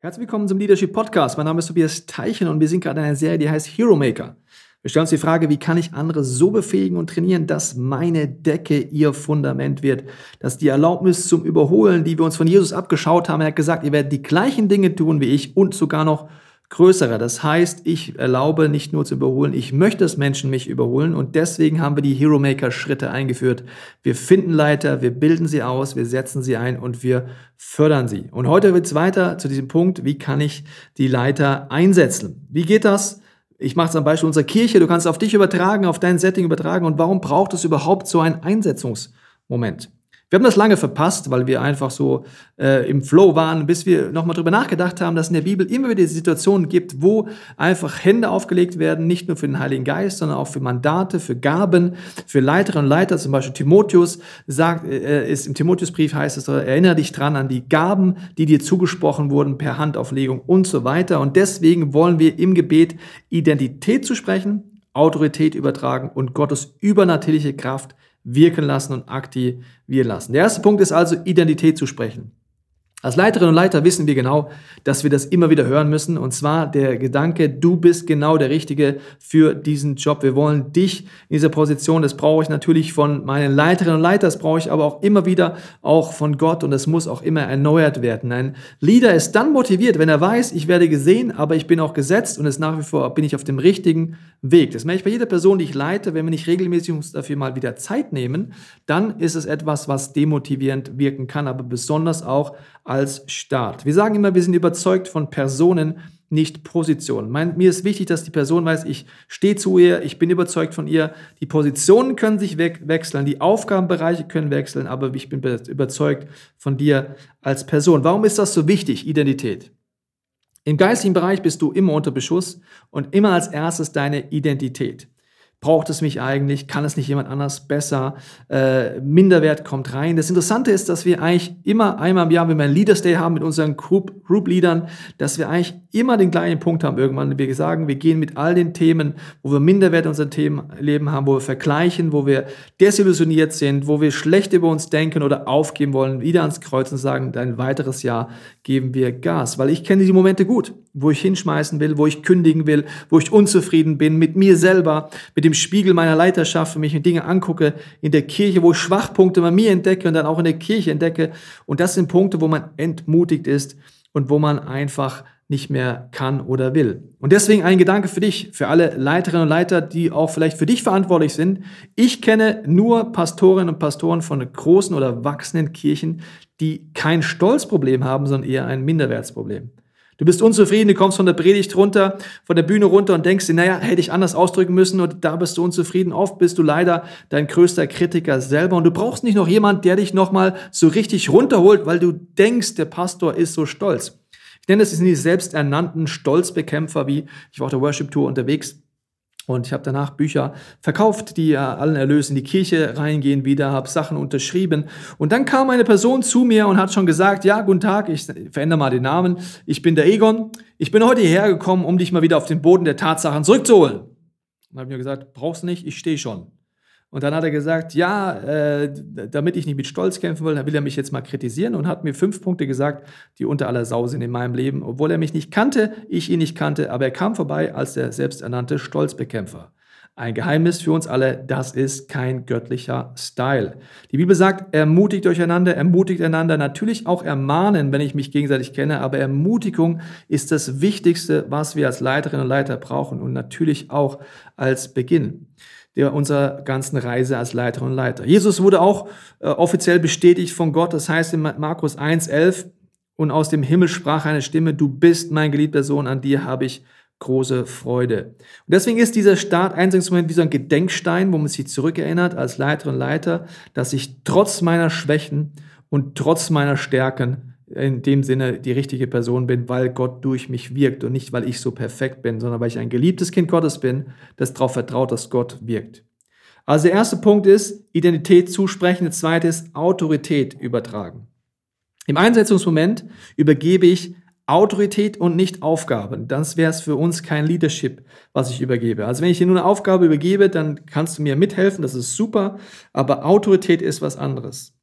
Herzlich willkommen zum Leadership Podcast. Mein Name ist Tobias Teichen und wir sind gerade in einer Serie, die heißt Hero Maker. Wir stellen uns die Frage, wie kann ich andere so befähigen und trainieren, dass meine Decke ihr Fundament wird, dass die Erlaubnis zum Überholen, die wir uns von Jesus abgeschaut haben, er hat gesagt, ihr werdet die gleichen Dinge tun wie ich und sogar noch größere. Das heißt, ich erlaube nicht nur zu überholen, ich möchte, dass Menschen mich überholen und deswegen haben wir die Hero Maker Schritte eingeführt. Wir finden Leiter, wir bilden sie aus, wir setzen sie ein und wir fördern sie. Und heute wird es weiter zu diesem Punkt, wie kann ich die Leiter einsetzen? Wie geht das? Ich mache es am Beispiel unserer Kirche, du kannst auf dich übertragen, auf dein Setting übertragen und warum braucht es überhaupt so einen Einsetzungsmoment? Wir haben das lange verpasst, weil wir einfach so äh, im Flow waren, bis wir nochmal drüber nachgedacht haben, dass in der Bibel immer wieder Situationen gibt, wo einfach Hände aufgelegt werden, nicht nur für den Heiligen Geist, sondern auch für Mandate, für Gaben, für Leiterinnen und Leiter. Zum Beispiel Timotheus sagt, äh, ist im Timotheusbrief heißt es, erinnere dich dran an die Gaben, die dir zugesprochen wurden per Handauflegung und so weiter. Und deswegen wollen wir im Gebet Identität zu sprechen, Autorität übertragen und Gottes übernatürliche Kraft wirken lassen und aktivieren lassen. Der erste Punkt ist also, Identität zu sprechen. Als Leiterinnen und Leiter wissen wir genau, dass wir das immer wieder hören müssen. Und zwar der Gedanke, du bist genau der Richtige für diesen Job. Wir wollen dich in dieser Position. Das brauche ich natürlich von meinen Leiterinnen und Leitern. Das brauche ich aber auch immer wieder auch von Gott. Und es muss auch immer erneuert werden. Ein Leader ist dann motiviert, wenn er weiß, ich werde gesehen, aber ich bin auch gesetzt und es nach wie vor bin ich auf dem richtigen Weg. Das merke ich bei jeder Person, die ich leite. Wenn wir nicht regelmäßig uns dafür mal wieder Zeit nehmen, dann ist es etwas, was demotivierend wirken kann, aber besonders auch als Start. Wir sagen immer, wir sind überzeugt von Personen, nicht Positionen. Mein, mir ist wichtig, dass die Person weiß, ich stehe zu ihr, ich bin überzeugt von ihr. Die Positionen können sich we wechseln, die Aufgabenbereiche können wechseln, aber ich bin überzeugt von dir als Person. Warum ist das so wichtig, Identität? Im geistlichen Bereich bist du immer unter Beschuss und immer als erstes deine Identität. Braucht es mich eigentlich? Kann es nicht jemand anders besser? Äh, Minderwert kommt rein. Das Interessante ist, dass wir eigentlich immer einmal im Jahr, wenn wir einen Leaders Day haben mit unseren Group, Group Leadern, dass wir eigentlich immer den gleichen Punkt haben irgendwann. Wir sagen, wir gehen mit all den Themen, wo wir Minderwert in unserem Themen Leben haben, wo wir vergleichen, wo wir desillusioniert sind, wo wir schlecht über uns denken oder aufgeben wollen, wieder ans Kreuz und sagen, ein weiteres Jahr geben wir Gas. Weil ich kenne die Momente gut, wo ich hinschmeißen will, wo ich kündigen will, wo ich unzufrieden bin mit mir selber, mit dem dem Spiegel meiner Leiterschaft, wenn ich mir Dinge angucke in der Kirche, wo ich Schwachpunkte bei mir entdecke und dann auch in der Kirche entdecke. Und das sind Punkte, wo man entmutigt ist und wo man einfach nicht mehr kann oder will. Und deswegen ein Gedanke für dich, für alle Leiterinnen und Leiter, die auch vielleicht für dich verantwortlich sind. Ich kenne nur Pastorinnen und Pastoren von großen oder wachsenden Kirchen, die kein Stolzproblem haben, sondern eher ein Minderwertsproblem. Du bist unzufrieden, du kommst von der Predigt runter, von der Bühne runter und denkst dir, naja, hätte ich anders ausdrücken müssen und da bist du unzufrieden. Oft bist du leider dein größter Kritiker selber und du brauchst nicht noch jemand, der dich nochmal so richtig runterholt, weil du denkst, der Pastor ist so stolz. Ich nenne das die selbsternannten Stolzbekämpfer, wie ich war auf der Worship Tour unterwegs und ich habe danach Bücher verkauft, die ja allen Erlösen in die Kirche reingehen wieder, habe Sachen unterschrieben. Und dann kam eine Person zu mir und hat schon gesagt, ja, guten Tag, ich verändere mal den Namen. Ich bin der Egon. Ich bin heute hierher gekommen, um dich mal wieder auf den Boden der Tatsachen zurückzuholen. Und habe mir gesagt, brauchst nicht, ich stehe schon. Und dann hat er gesagt, ja, äh, damit ich nicht mit Stolz kämpfen will, dann will er mich jetzt mal kritisieren und hat mir fünf Punkte gesagt, die unter aller Sau sind in meinem Leben, obwohl er mich nicht kannte, ich ihn nicht kannte, aber er kam vorbei als der selbsternannte Stolzbekämpfer. Ein Geheimnis für uns alle, das ist kein göttlicher Style. Die Bibel sagt, ermutigt euch einander, ermutigt einander, natürlich auch ermahnen, wenn ich mich gegenseitig kenne, aber Ermutigung ist das Wichtigste, was wir als Leiterinnen und Leiter brauchen und natürlich auch als Beginn der unserer ganzen Reise als Leiter und Leiter. Jesus wurde auch äh, offiziell bestätigt von Gott. Das heißt in Markus 1,11 und aus dem Himmel sprach eine Stimme, du bist mein geliebter Sohn, an dir habe ich große Freude. Und deswegen ist dieser Start Einsetzungsmoment wie so ein Gedenkstein, wo man sich zurückerinnert als Leiter und Leiter, dass ich trotz meiner Schwächen und trotz meiner Stärken in dem Sinne die richtige Person bin, weil Gott durch mich wirkt und nicht, weil ich so perfekt bin, sondern weil ich ein geliebtes Kind Gottes bin, das darauf vertraut, dass Gott wirkt. Also der erste Punkt ist Identität zusprechen, der zweite ist Autorität übertragen. Im Einsetzungsmoment übergebe ich Autorität und nicht Aufgaben. Das wäre es für uns kein Leadership, was ich übergebe. Also wenn ich dir nur eine Aufgabe übergebe, dann kannst du mir mithelfen, das ist super, aber Autorität ist was anderes.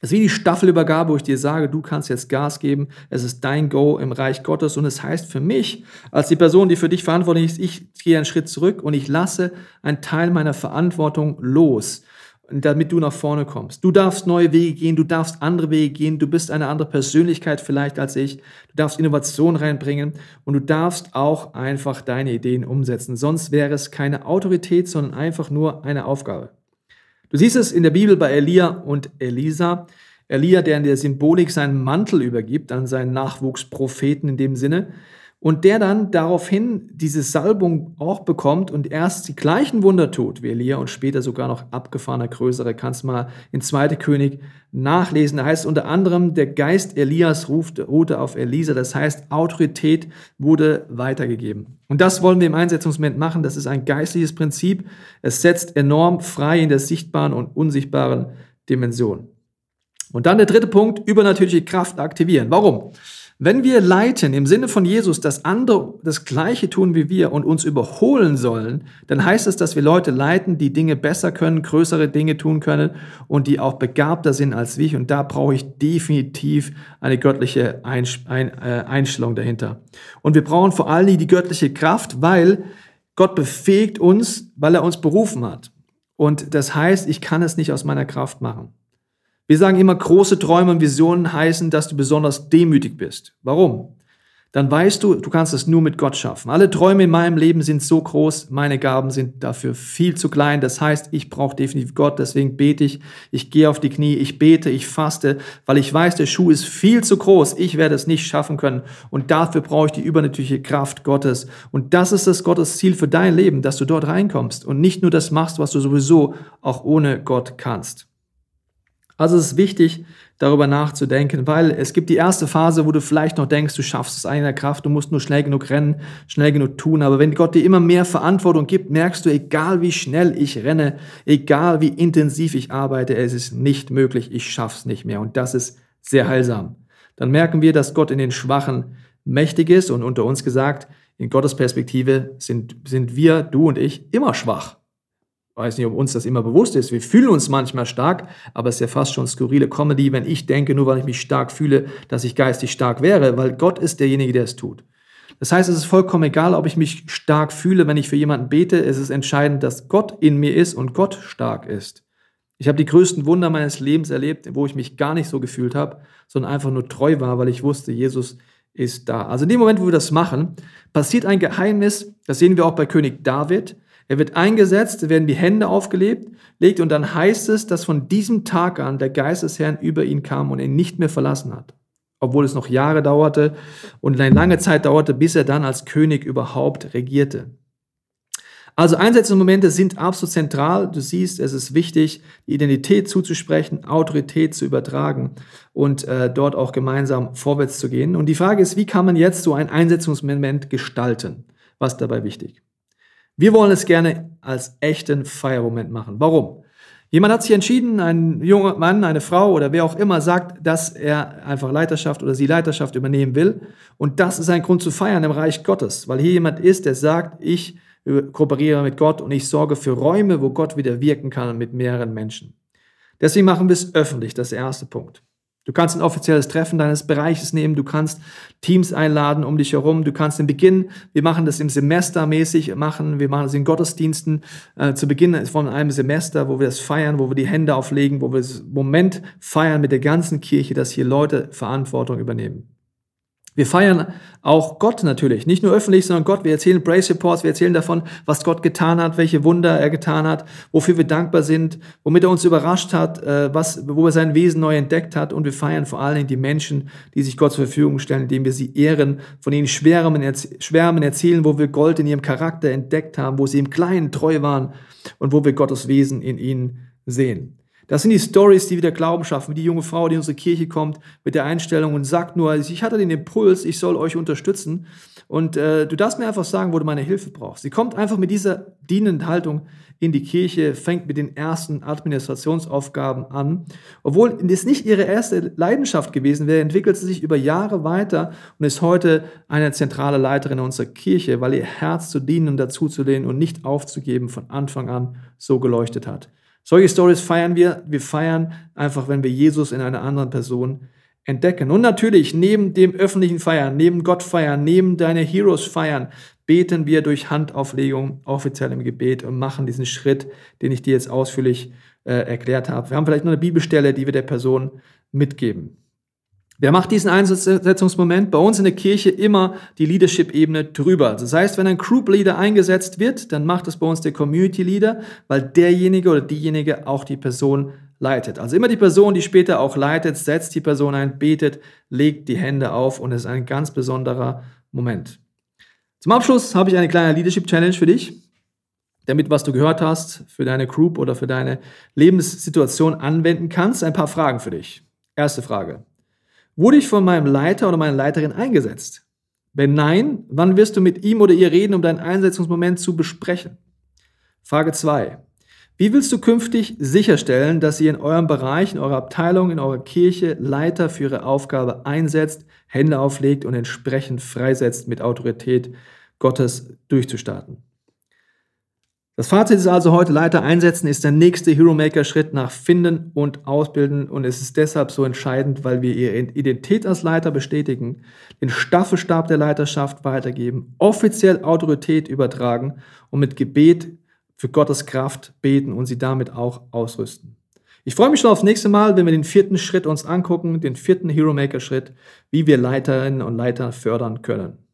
Es ist wie die Staffelübergabe, wo ich dir sage, du kannst jetzt Gas geben. Es ist dein Go im Reich Gottes. Und es heißt für mich, als die Person, die für dich verantwortlich ist, ich gehe einen Schritt zurück und ich lasse einen Teil meiner Verantwortung los damit du nach vorne kommst. Du darfst neue Wege gehen, du darfst andere Wege gehen, du bist eine andere Persönlichkeit vielleicht als ich, du darfst Innovation reinbringen und du darfst auch einfach deine Ideen umsetzen. Sonst wäre es keine Autorität, sondern einfach nur eine Aufgabe. Du siehst es in der Bibel bei Elia und Elisa. Elia, der in der Symbolik seinen Mantel übergibt an seinen Nachwuchspropheten in dem Sinne und der dann daraufhin diese Salbung auch bekommt und erst die gleichen Wunder tut wie Elia und später sogar noch abgefahrener, größere. Kannst mal in 2. König nachlesen. Da heißt unter anderem, der Geist Elias ruhte auf Elisa. Das heißt, Autorität wurde weitergegeben. Und das wollen wir im Einsetzungsmoment machen. Das ist ein geistliches Prinzip. Es setzt enorm frei in der sichtbaren und unsichtbaren Dimension. Und dann der dritte Punkt, übernatürliche Kraft aktivieren. Warum? Wenn wir leiten im Sinne von Jesus, dass andere das Gleiche tun wie wir und uns überholen sollen, dann heißt es, dass wir Leute leiten, die Dinge besser können, größere Dinge tun können und die auch begabter sind als wir. Und da brauche ich definitiv eine göttliche äh, Einstellung dahinter. Und wir brauchen vor allem die göttliche Kraft, weil Gott befähigt uns, weil er uns berufen hat. Und das heißt, ich kann es nicht aus meiner Kraft machen. Wir sagen immer, große Träume und Visionen heißen, dass du besonders demütig bist. Warum? Dann weißt du, du kannst es nur mit Gott schaffen. Alle Träume in meinem Leben sind so groß, meine Gaben sind dafür viel zu klein. Das heißt, ich brauche definitiv Gott, deswegen bete ich, ich gehe auf die Knie, ich bete, ich faste, weil ich weiß, der Schuh ist viel zu groß, ich werde es nicht schaffen können und dafür brauche ich die übernatürliche Kraft Gottes. Und das ist das Gottes Ziel für dein Leben, dass du dort reinkommst und nicht nur das machst, was du sowieso auch ohne Gott kannst. Also es ist wichtig, darüber nachzudenken, weil es gibt die erste Phase, wo du vielleicht noch denkst, du schaffst es einer Kraft, du musst nur schnell genug rennen, schnell genug tun. Aber wenn Gott dir immer mehr Verantwortung gibt, merkst du, egal wie schnell ich renne, egal wie intensiv ich arbeite, es ist nicht möglich, ich schaff's nicht mehr. Und das ist sehr heilsam. Dann merken wir, dass Gott in den Schwachen mächtig ist und unter uns gesagt, in Gottes Perspektive sind, sind wir, du und ich, immer schwach weiß nicht, ob uns das immer bewusst ist. Wir fühlen uns manchmal stark, aber es ist ja fast schon skurrile Comedy, wenn ich denke, nur weil ich mich stark fühle, dass ich geistig stark wäre, weil Gott ist derjenige, der es tut. Das heißt, es ist vollkommen egal, ob ich mich stark fühle, wenn ich für jemanden bete. Es ist entscheidend, dass Gott in mir ist und Gott stark ist. Ich habe die größten Wunder meines Lebens erlebt, wo ich mich gar nicht so gefühlt habe, sondern einfach nur treu war, weil ich wusste, Jesus ist da. Also in dem Moment, wo wir das machen, passiert ein Geheimnis, das sehen wir auch bei König David. Er wird eingesetzt, werden die Hände aufgelegt, legt und dann heißt es, dass von diesem Tag an der Geist des Herrn über ihn kam und ihn nicht mehr verlassen hat. Obwohl es noch Jahre dauerte und eine lange Zeit dauerte, bis er dann als König überhaupt regierte. Also Einsetzungsmomente sind absolut zentral. Du siehst, es ist wichtig, die Identität zuzusprechen, Autorität zu übertragen und äh, dort auch gemeinsam vorwärts zu gehen. Und die Frage ist, wie kann man jetzt so ein Einsetzungsmoment gestalten? Was ist dabei wichtig? Wir wollen es gerne als echten Feiermoment machen. Warum? Jemand hat sich entschieden, ein junger Mann, eine Frau oder wer auch immer sagt, dass er einfach Leiterschaft oder sie Leiterschaft übernehmen will. Und das ist ein Grund zu feiern im Reich Gottes, weil hier jemand ist, der sagt, ich kooperiere mit Gott und ich sorge für Räume, wo Gott wieder wirken kann mit mehreren Menschen. Deswegen machen wir es öffentlich, das ist der erste Punkt. Du kannst ein offizielles Treffen deines Bereiches nehmen, du kannst Teams einladen um dich herum, du kannst den Beginn, wir machen das im Semester mäßig machen, wir machen das in Gottesdiensten äh, zu Beginn von einem Semester, wo wir das feiern, wo wir die Hände auflegen, wo wir das Moment feiern mit der ganzen Kirche, dass hier Leute Verantwortung übernehmen. Wir feiern auch Gott natürlich, nicht nur öffentlich, sondern Gott. Wir erzählen Praise Reports, wir erzählen davon, was Gott getan hat, welche Wunder er getan hat, wofür wir dankbar sind, womit er uns überrascht hat, äh, was, wo er sein Wesen neu entdeckt hat. Und wir feiern vor allen Dingen die Menschen, die sich Gott zur Verfügung stellen, indem wir sie ehren, von ihnen schwärmen, schwärmen erzählen, wo wir Gold in ihrem Charakter entdeckt haben, wo sie im Kleinen treu waren und wo wir Gottes Wesen in ihnen sehen. Das sind die Stories, die wieder Glauben schaffen, wie die junge Frau, die in unsere Kirche kommt mit der Einstellung und sagt nur, ich hatte den Impuls, ich soll euch unterstützen und äh, du darfst mir einfach sagen, wo du meine Hilfe brauchst. Sie kommt einfach mit dieser dienenden Haltung in die Kirche, fängt mit den ersten Administrationsaufgaben an. Obwohl es nicht ihre erste Leidenschaft gewesen wäre, entwickelt sie sich über Jahre weiter und ist heute eine zentrale Leiterin unserer Kirche, weil ihr Herz zu dienen und dazuzulehnen und nicht aufzugeben von Anfang an so geleuchtet hat. Solche Stories feiern wir. Wir feiern einfach, wenn wir Jesus in einer anderen Person entdecken. Und natürlich, neben dem öffentlichen Feiern, neben Gott feiern, neben deine Heroes feiern, beten wir durch Handauflegung offiziell im Gebet und machen diesen Schritt, den ich dir jetzt ausführlich äh, erklärt habe. Wir haben vielleicht noch eine Bibelstelle, die wir der Person mitgeben. Wer macht diesen Einsetzungsmoment? Bei uns in der Kirche immer die Leadership-Ebene drüber. Das heißt, wenn ein Group Leader eingesetzt wird, dann macht es bei uns der Community Leader, weil derjenige oder diejenige auch die Person leitet. Also immer die Person, die später auch leitet, setzt die Person ein, betet, legt die Hände auf und es ist ein ganz besonderer Moment. Zum Abschluss habe ich eine kleine Leadership Challenge für dich, damit was du gehört hast, für deine Group oder für deine Lebenssituation anwenden kannst. Ein paar Fragen für dich. Erste Frage. Wurde ich von meinem Leiter oder meiner Leiterin eingesetzt? Wenn nein, wann wirst du mit ihm oder ihr reden, um deinen Einsetzungsmoment zu besprechen? Frage 2. Wie willst du künftig sicherstellen, dass ihr in eurem Bereich, in eurer Abteilung, in eurer Kirche Leiter für ihre Aufgabe einsetzt, Hände auflegt und entsprechend freisetzt, mit Autorität Gottes durchzustarten? Das Fazit ist also heute, Leiter einsetzen ist der nächste Hero Maker Schritt nach Finden und Ausbilden und es ist deshalb so entscheidend, weil wir ihre Identität als Leiter bestätigen, den Staffelstab der Leiterschaft weitergeben, offiziell Autorität übertragen und mit Gebet für Gottes Kraft beten und sie damit auch ausrüsten. Ich freue mich schon aufs nächste Mal, wenn wir den vierten Schritt uns angucken, den vierten Hero Maker Schritt, wie wir Leiterinnen und Leiter fördern können.